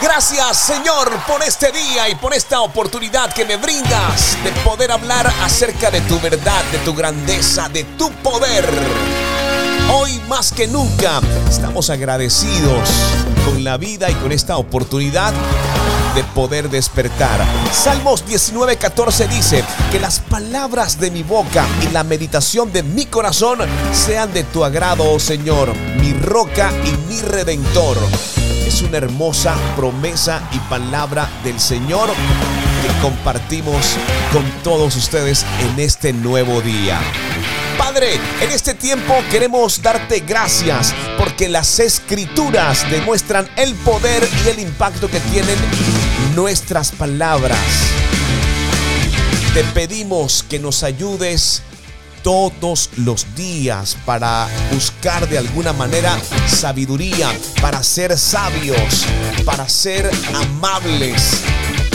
Gracias Señor por este día y por esta oportunidad que me brindas de poder hablar acerca de tu verdad, de tu grandeza, de tu poder. Hoy más que nunca estamos agradecidos con la vida y con esta oportunidad de poder despertar. Salmos 19:14 dice, que las palabras de mi boca y la meditación de mi corazón sean de tu agrado, oh Señor, mi roca y mi redentor. Es una hermosa promesa y palabra del Señor que compartimos con todos ustedes en este nuevo día. Padre, en este tiempo queremos darte gracias porque las escrituras demuestran el poder y el impacto que tienen nuestras palabras. Te pedimos que nos ayudes todos los días para buscar de alguna manera sabiduría, para ser sabios, para ser amables,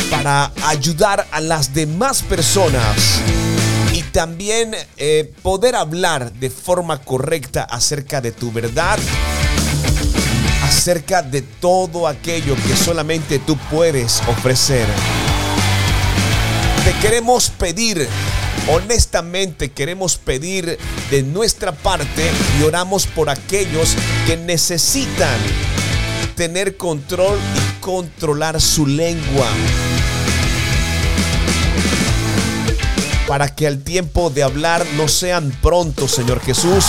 para ayudar a las demás personas también eh, poder hablar de forma correcta acerca de tu verdad, acerca de todo aquello que solamente tú puedes ofrecer. Te queremos pedir, honestamente queremos pedir de nuestra parte y oramos por aquellos que necesitan tener control y controlar su lengua para que al tiempo de hablar no sean prontos, Señor Jesús,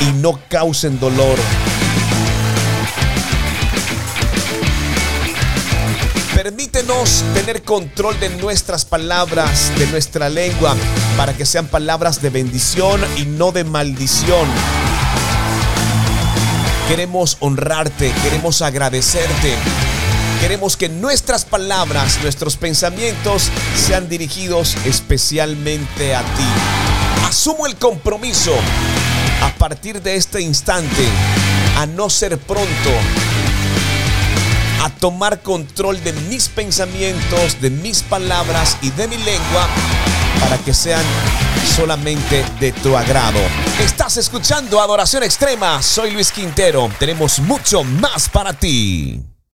y no causen dolor. Permítenos tener control de nuestras palabras, de nuestra lengua, para que sean palabras de bendición y no de maldición. Queremos honrarte, queremos agradecerte Queremos que nuestras palabras, nuestros pensamientos sean dirigidos especialmente a ti. Asumo el compromiso a partir de este instante a no ser pronto a tomar control de mis pensamientos, de mis palabras y de mi lengua para que sean solamente de tu agrado. Estás escuchando Adoración Extrema, soy Luis Quintero, tenemos mucho más para ti.